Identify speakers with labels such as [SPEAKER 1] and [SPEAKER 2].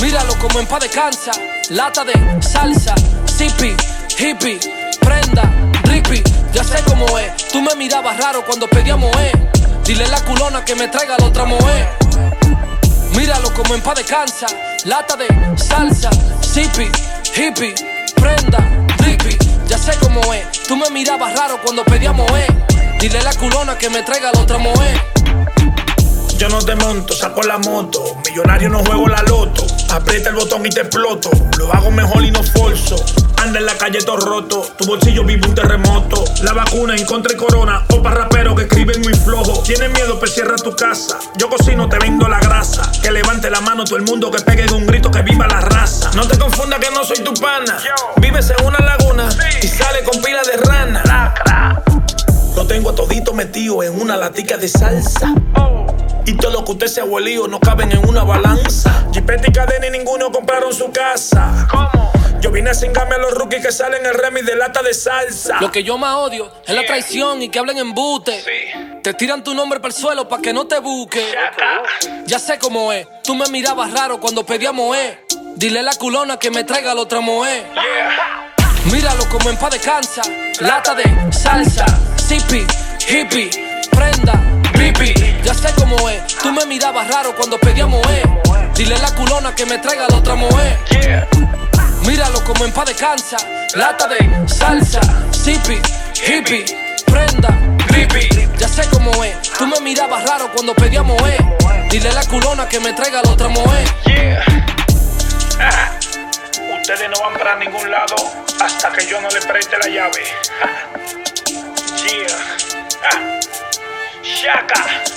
[SPEAKER 1] Míralo como en paz descansa. Lata de salsa, zippy, hippie, prenda, rippy. Ya sé cómo es. Tú me mirabas raro cuando pedíamos eh. Dile la culona que me traiga la otra moe. Míralo como en paz descansa. Lata de salsa, zippy, hippie, prenda, rippy. Ya sé cómo es. Tú me mirabas raro cuando pedíamos eh. Dile la culona que me traiga la otra moe.
[SPEAKER 2] Yo no te monto, saco la moto. Millonario no juego la loto. Aprieta el botón y te exploto. Lo hago mejor y no forzo. Anda en la calle todo roto. Tu bolsillo vive un terremoto. La vacuna en contra y corona. O para raperos que escriben muy flojo. Tienes miedo, pues cierra tu casa. Yo cocino, te vendo la grasa. Que levante la mano todo el mundo que pegue un grito que viva la raza. No te confundas que no soy tu pana. Vives en una laguna y sale con pila de rana. Lo tengo todito metido en una latica de salsa. Y todo lo que usted se abuelío no caben en una balanza. Jipete y cadena y ninguno compraron su casa. ¿Cómo? Yo vine a cingarme a los rookies que salen el remix de lata de salsa.
[SPEAKER 1] Lo que yo más odio es la traición y que hablen embute. Te tiran tu nombre para el suelo para que no te busque. Ya sé cómo es. Tú me mirabas raro cuando pedíamos eh. Dile a la culona que me traiga la otra moe. Míralo como en paz descansa. Lata de salsa, zippy, hippie, prenda. Ya sé cómo es. Tú me mirabas raro cuando pedíamos eh. Dile la culona que me traiga la otra moe. Míralo como en paz descansa. Lata de salsa, zippy, hippie, prenda, rippy. Ya sé cómo es. Tú me mirabas raro cuando pedíamos eh. Dile la culona que me traiga la otra moe.
[SPEAKER 2] Ustedes no van para ningún lado hasta que yo no le preste la llave. yeah. Ah. Shaka.